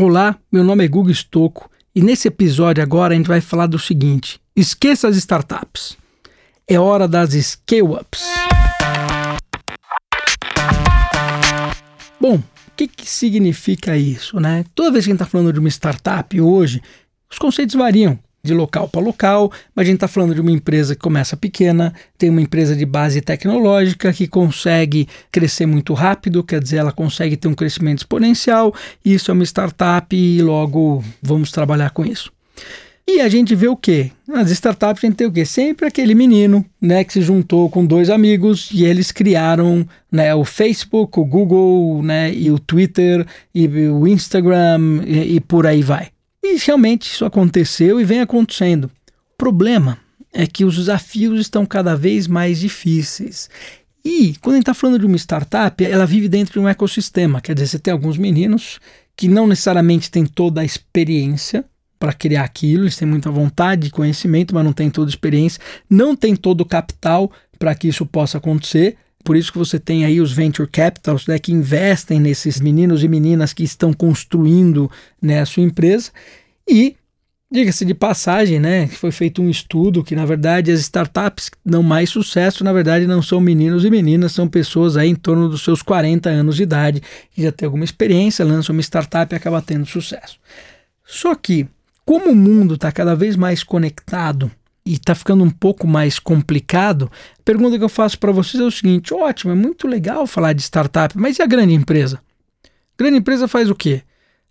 Olá, meu nome é Guga Stocco e nesse episódio agora a gente vai falar do seguinte: esqueça as startups. É hora das scale-ups. Bom, o que, que significa isso, né? Toda vez que a gente está falando de uma startup hoje, os conceitos variam de local para local, mas a gente está falando de uma empresa que começa pequena, tem uma empresa de base tecnológica que consegue crescer muito rápido, quer dizer, ela consegue ter um crescimento exponencial, isso é uma startup e logo vamos trabalhar com isso. E a gente vê o quê? Nas startups a gente tem o quê? Sempre aquele menino, né, que se juntou com dois amigos e eles criaram, né, o Facebook, o Google, né, e o Twitter e o Instagram e, e por aí vai. E realmente isso aconteceu e vem acontecendo. O problema é que os desafios estão cada vez mais difíceis. E quando a gente está falando de uma startup, ela vive dentro de um ecossistema. Quer dizer, você tem alguns meninos que não necessariamente têm toda a experiência para criar aquilo, eles têm muita vontade, conhecimento, mas não têm toda a experiência, não tem todo o capital para que isso possa acontecer. Por isso que você tem aí os venture capitals né, que investem nesses meninos e meninas que estão construindo né, a sua empresa. E, diga-se de passagem, né, foi feito um estudo que, na verdade, as startups que dão mais sucesso, na verdade, não são meninos e meninas, são pessoas aí em torno dos seus 40 anos de idade, que já tem alguma experiência, lançam uma startup e acaba tendo sucesso. Só que, como o mundo está cada vez mais conectado e está ficando um pouco mais complicado, a pergunta que eu faço para vocês é o seguinte: ótimo, é muito legal falar de startup, mas e a grande empresa? Grande empresa faz o quê?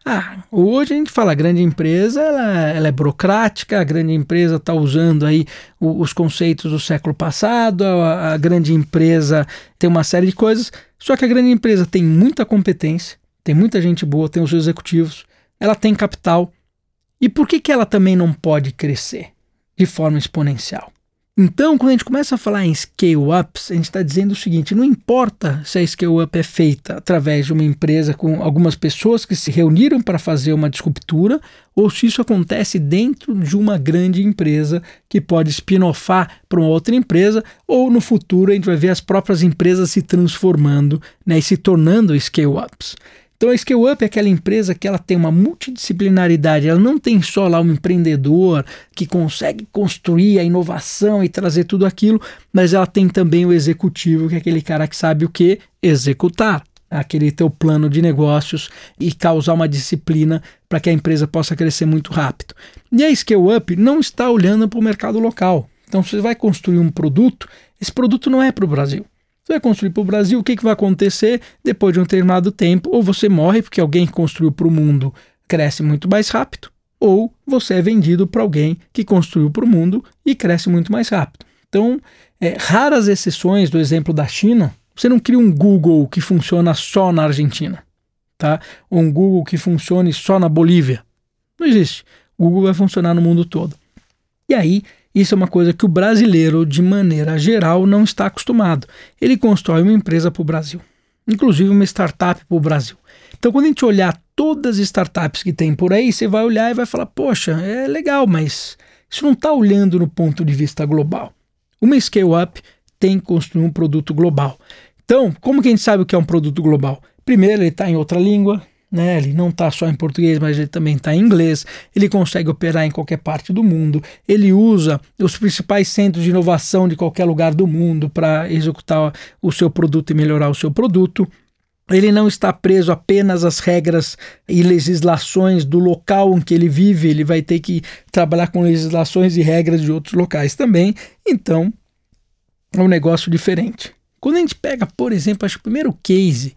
Ah, hoje a gente fala, a grande empresa ela, ela é burocrática, a grande empresa está usando aí o, os conceitos do século passado, a, a grande empresa tem uma série de coisas, só que a grande empresa tem muita competência, tem muita gente boa, tem os executivos, ela tem capital. E por que, que ela também não pode crescer? De forma exponencial. Então, quando a gente começa a falar em scale-ups, a gente está dizendo o seguinte: não importa se a scale-up é feita através de uma empresa com algumas pessoas que se reuniram para fazer uma disruptura, ou se isso acontece dentro de uma grande empresa que pode spin-offar para uma outra empresa, ou no futuro a gente vai ver as próprias empresas se transformando né, e se tornando scale-ups. Então a Scale Up é aquela empresa que ela tem uma multidisciplinaridade, ela não tem só lá um empreendedor que consegue construir a inovação e trazer tudo aquilo, mas ela tem também o executivo, que é aquele cara que sabe o que executar, aquele teu plano de negócios e causar uma disciplina para que a empresa possa crescer muito rápido. E a Scale Up não está olhando para o mercado local. Então, você vai construir um produto, esse produto não é para o Brasil. Você vai construir para o Brasil, o que, que vai acontecer depois de um determinado tempo? Ou você morre porque alguém que construiu para o mundo cresce muito mais rápido, ou você é vendido para alguém que construiu para o mundo e cresce muito mais rápido. Então, é, raras exceções do exemplo da China, você não cria um Google que funciona só na Argentina, tá? Ou um Google que funcione só na Bolívia. Não existe. O Google vai funcionar no mundo todo. E aí, isso é uma coisa que o brasileiro, de maneira geral, não está acostumado. Ele constrói uma empresa para o Brasil, inclusive uma startup para o Brasil. Então, quando a gente olhar todas as startups que tem por aí, você vai olhar e vai falar: poxa, é legal, mas isso não está olhando no ponto de vista global. Uma scale-up tem que construir um produto global. Então, como que a gente sabe o que é um produto global? Primeiro, ele está em outra língua, né? Ele não está só em português, mas ele também está em inglês. Ele consegue operar em qualquer parte do mundo. Ele usa os principais centros de inovação de qualquer lugar do mundo para executar o seu produto e melhorar o seu produto. Ele não está preso apenas às regras e legislações do local em que ele vive, ele vai ter que trabalhar com legislações e regras de outros locais também. Então, é um negócio diferente. Quando a gente pega, por exemplo, acho que o primeiro case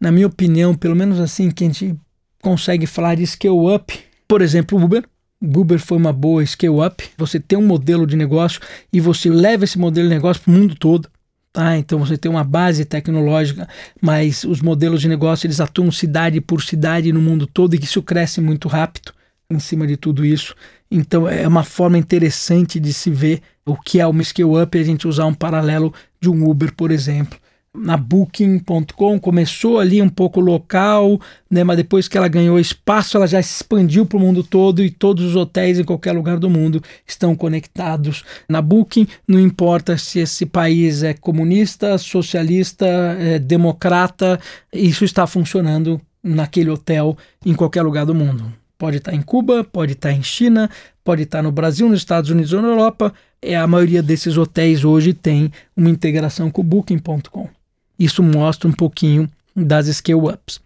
na minha opinião, pelo menos assim que a gente consegue falar de scale up, por exemplo, Uber. Uber foi uma boa scale up. Você tem um modelo de negócio e você leva esse modelo de negócio para o mundo todo. Tá? Então você tem uma base tecnológica, mas os modelos de negócio eles atuam cidade por cidade no mundo todo e isso cresce muito rápido em cima de tudo isso. Então é uma forma interessante de se ver o que é uma scale up e a gente usar um paralelo de um Uber, por exemplo na Booking.com, começou ali um pouco local, né, mas depois que ela ganhou espaço, ela já expandiu para o mundo todo e todos os hotéis em qualquer lugar do mundo estão conectados na Booking. Não importa se esse país é comunista, socialista, é democrata, isso está funcionando naquele hotel em qualquer lugar do mundo. Pode estar em Cuba, pode estar em China, pode estar no Brasil, nos Estados Unidos ou na Europa. É, a maioria desses hotéis hoje tem uma integração com o Booking.com. Isso mostra um pouquinho das scale-ups.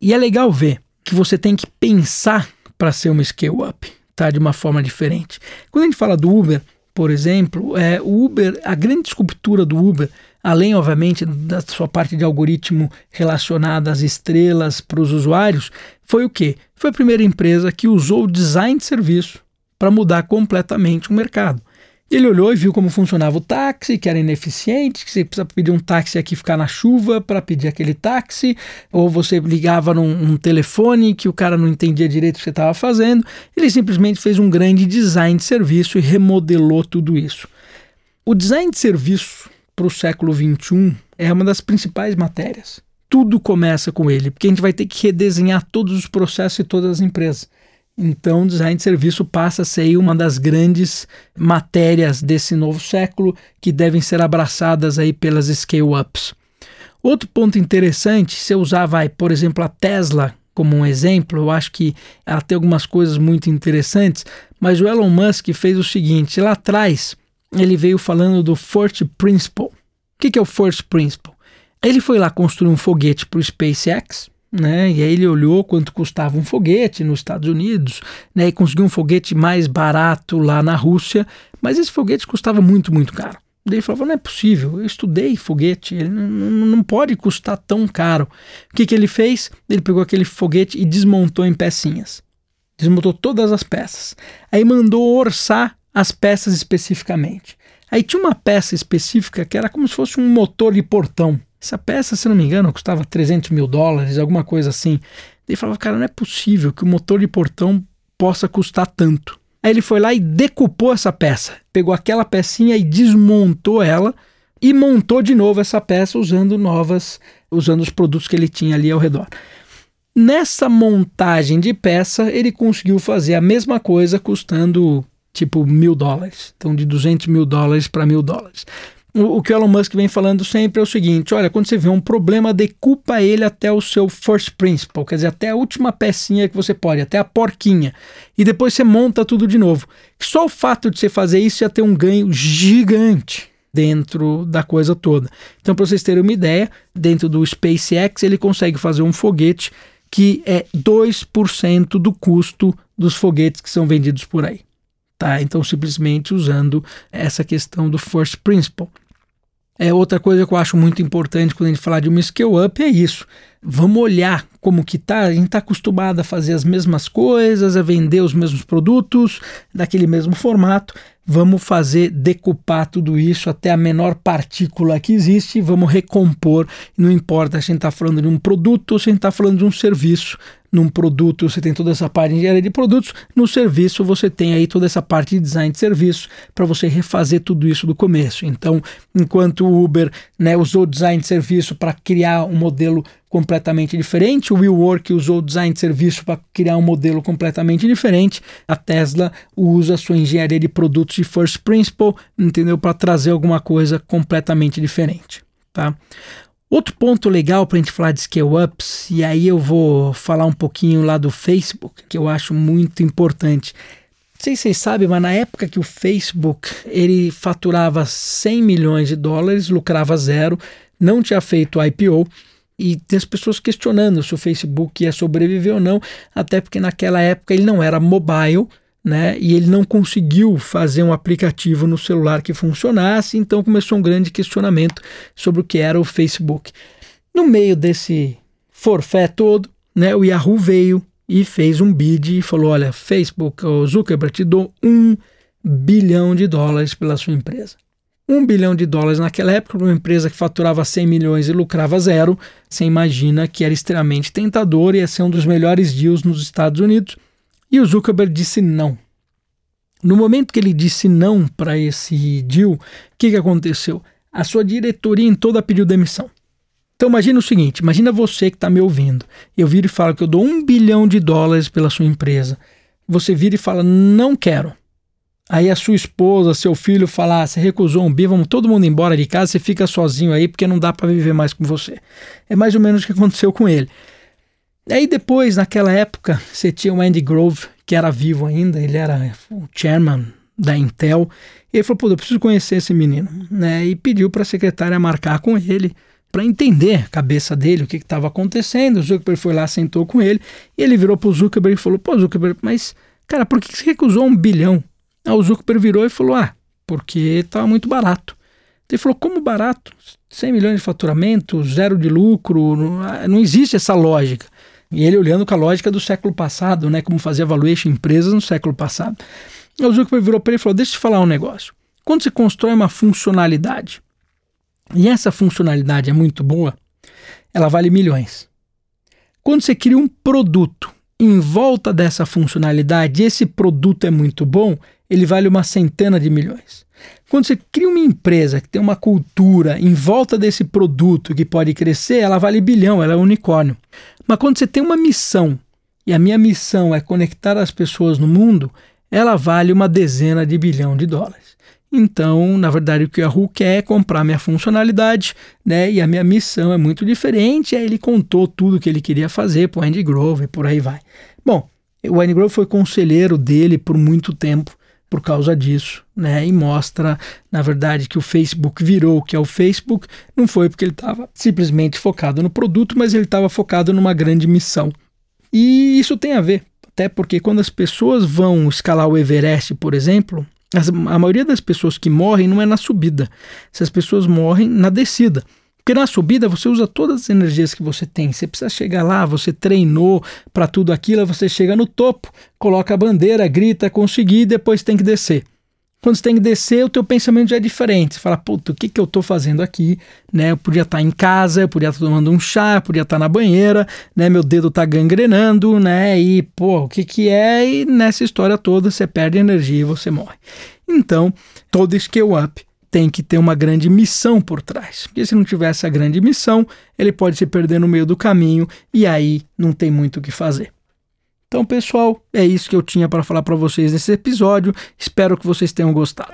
E é legal ver que você tem que pensar para ser uma scale-up, tá? De uma forma diferente. Quando a gente fala do Uber, por exemplo, é, o Uber, a grande escultura do Uber, além, obviamente, da sua parte de algoritmo relacionada às estrelas para os usuários, foi o quê? Foi a primeira empresa que usou o design de serviço para mudar completamente o mercado. Ele olhou e viu como funcionava o táxi, que era ineficiente, que você precisa pedir um táxi aqui ficar na chuva para pedir aquele táxi, ou você ligava num, num, telefone que o cara não entendia direito o que você estava fazendo. Ele simplesmente fez um grande design de serviço e remodelou tudo isso. O design de serviço para o século XXI é uma das principais matérias. Tudo começa com ele, porque a gente vai ter que redesenhar todos os processos e todas as empresas. Então, design de serviço passa a ser uma das grandes matérias desse novo século que devem ser abraçadas aí pelas scale-ups. Outro ponto interessante, se eu usar, vai, por exemplo, a Tesla como um exemplo, eu acho que ela tem algumas coisas muito interessantes, mas o Elon Musk fez o seguinte: lá atrás ele veio falando do First Principle. O que é o First Principle? Ele foi lá construir um foguete para o SpaceX, né? E aí ele olhou quanto custava um foguete nos Estados Unidos, né? E conseguiu um foguete mais barato lá na Rússia, mas esse foguete custava muito, muito caro. Daí ele falou: não é possível, eu estudei foguete, ele não, não pode custar tão caro. O que, que ele fez? Ele pegou aquele foguete e desmontou em pecinhas. Desmontou todas as peças. Aí mandou orçar as peças especificamente. Aí tinha uma peça específica que era como se fosse um motor de portão. Essa peça, se não me engano, custava 300 mil dólares, alguma coisa assim. Ele falava, cara, não é possível que o motor de portão possa custar tanto. Aí ele foi lá e decupou essa peça. Pegou aquela pecinha e desmontou ela e montou de novo essa peça usando novas, usando os produtos que ele tinha ali ao redor. Nessa montagem de peça, ele conseguiu fazer a mesma coisa custando tipo mil dólares. Então, de 200 mil dólares para mil dólares o, que o Elon Musk vem falando sempre é o seguinte: olha, quando você vê um problema, decupa ele até o seu first principle, quer dizer, até a última pecinha que você pode, até a porquinha, e depois você monta tudo de novo. Só o fato de você fazer isso ia ter um ganho gigante dentro da coisa toda. Então, para vocês terem uma ideia, dentro do SpaceX ele consegue fazer um foguete que é 2% do custo dos foguetes que são vendidos por aí. Tá? Então, simplesmente usando essa questão do first principle. É outra coisa que eu acho muito importante quando a gente falar de uma scale up é isso. Vamos olhar como que tá. A gente está acostumado a fazer as mesmas coisas, a vender os mesmos produtos daquele mesmo formato. Vamos fazer decupar tudo isso até a menor partícula que existe vamos recompor. Não importa se a gente está falando de um produto ou se a gente está falando de um serviço num produto você tem toda essa parte de engenharia de produtos, no serviço você tem aí toda essa parte de design de serviço para você refazer tudo isso do começo. Então, enquanto o Uber né, usou design de serviço para criar um modelo completamente diferente, o WeWork usou design de serviço para criar um modelo completamente diferente, a Tesla usa a sua engenharia de produtos de first principle, entendeu, para trazer alguma coisa completamente diferente, tá? Outro ponto legal para a gente falar de scale-ups, e aí eu vou falar um pouquinho lá do Facebook, que eu acho muito importante. Não sei se vocês sabem, mas na época que o Facebook ele faturava 100 milhões de dólares, lucrava zero, não tinha feito IPO, e tem as pessoas questionando se o Facebook ia sobreviver ou não, até porque naquela época ele não era mobile, né? E ele não conseguiu fazer um aplicativo no celular que funcionasse, então começou um grande questionamento sobre o que era o Facebook. No meio desse forfé todo, né, o Yahoo veio e fez um bid e falou: Olha, Facebook, o Zuckerberg, te dou um bilhão de dólares pela sua empresa. Um bilhão de dólares naquela época, para uma empresa que faturava 100 milhões e lucrava zero, você imagina que era extremamente tentador e ia ser um dos melhores deals nos Estados Unidos. E o Zuckerberg disse não. No momento que ele disse não para esse deal, o que, que aconteceu? A sua diretoria em toda pediu demissão. Então imagina o seguinte, imagina você que está me ouvindo. Eu viro e falo que eu dou um bilhão de dólares pela sua empresa. Você vira e fala, não quero. Aí a sua esposa, seu filho falar, ah, você recusou um bi, vamos todo mundo embora de casa, você fica sozinho aí porque não dá para viver mais com você. É mais ou menos o que aconteceu com ele. Aí depois, naquela época, você tinha o Andy Grove, que era vivo ainda, ele era o chairman da Intel. E ele falou: pô, eu preciso conhecer esse menino. Né? E pediu para a secretária marcar com ele para entender a cabeça dele, o que estava acontecendo. O Zuckerberg foi lá, sentou com ele, e ele virou para o Zuckerberg e falou: pô, Zuckerberg, mas, cara, por que você recusou um bilhão? Aí o Zuckerberg virou e falou: ah, porque estava muito barato. Ele falou: como barato? 100 milhões de faturamento, zero de lucro, não, ah, não existe essa lógica. E ele olhando com a lógica do século passado, né, como fazia valuation empresas no século passado. Aí o Zuckerberg virou para ele e falou: deixa eu te falar um negócio. Quando você constrói uma funcionalidade, e essa funcionalidade é muito boa, ela vale milhões. Quando você cria um produto em volta dessa funcionalidade, esse produto é muito bom, ele vale uma centena de milhões. Quando você cria uma empresa que tem uma cultura em volta desse produto que pode crescer, ela vale bilhão, ela é um unicórnio. Mas quando você tem uma missão, e a minha missão é conectar as pessoas no mundo, ela vale uma dezena de bilhão de dólares. Então, na verdade, o que a Yahoo quer é comprar minha funcionalidade, né? E a minha missão é muito diferente. Aí ele contou tudo que ele queria fazer para o Andy Grove e por aí vai. Bom, o Andy Grove foi conselheiro dele por muito tempo por causa disso, né? E mostra, na verdade, que o Facebook virou o que é o Facebook, não foi porque ele estava simplesmente focado no produto, mas ele estava focado numa grande missão. E isso tem a ver, até porque quando as pessoas vão escalar o Everest, por exemplo, as, a maioria das pessoas que morrem não é na subida, essas pessoas morrem na descida. Porque na subida você usa todas as energias que você tem. Você precisa chegar lá, você treinou para tudo aquilo, você chega no topo, coloca a bandeira, grita, consegui, depois tem que descer. Quando você tem que descer, o teu pensamento já é diferente. Você fala, puta, o que, que eu estou fazendo aqui? Né? Eu podia estar tá em casa, eu podia estar tá tomando um chá, eu podia estar tá na banheira, né? Meu dedo está gangrenando, né? E, pô, o que que é? E nessa história toda você perde energia e você morre. Então, todo scale up tem que ter uma grande missão por trás. Porque se não tiver essa grande missão, ele pode se perder no meio do caminho e aí não tem muito o que fazer. Então, pessoal, é isso que eu tinha para falar para vocês nesse episódio. Espero que vocês tenham gostado.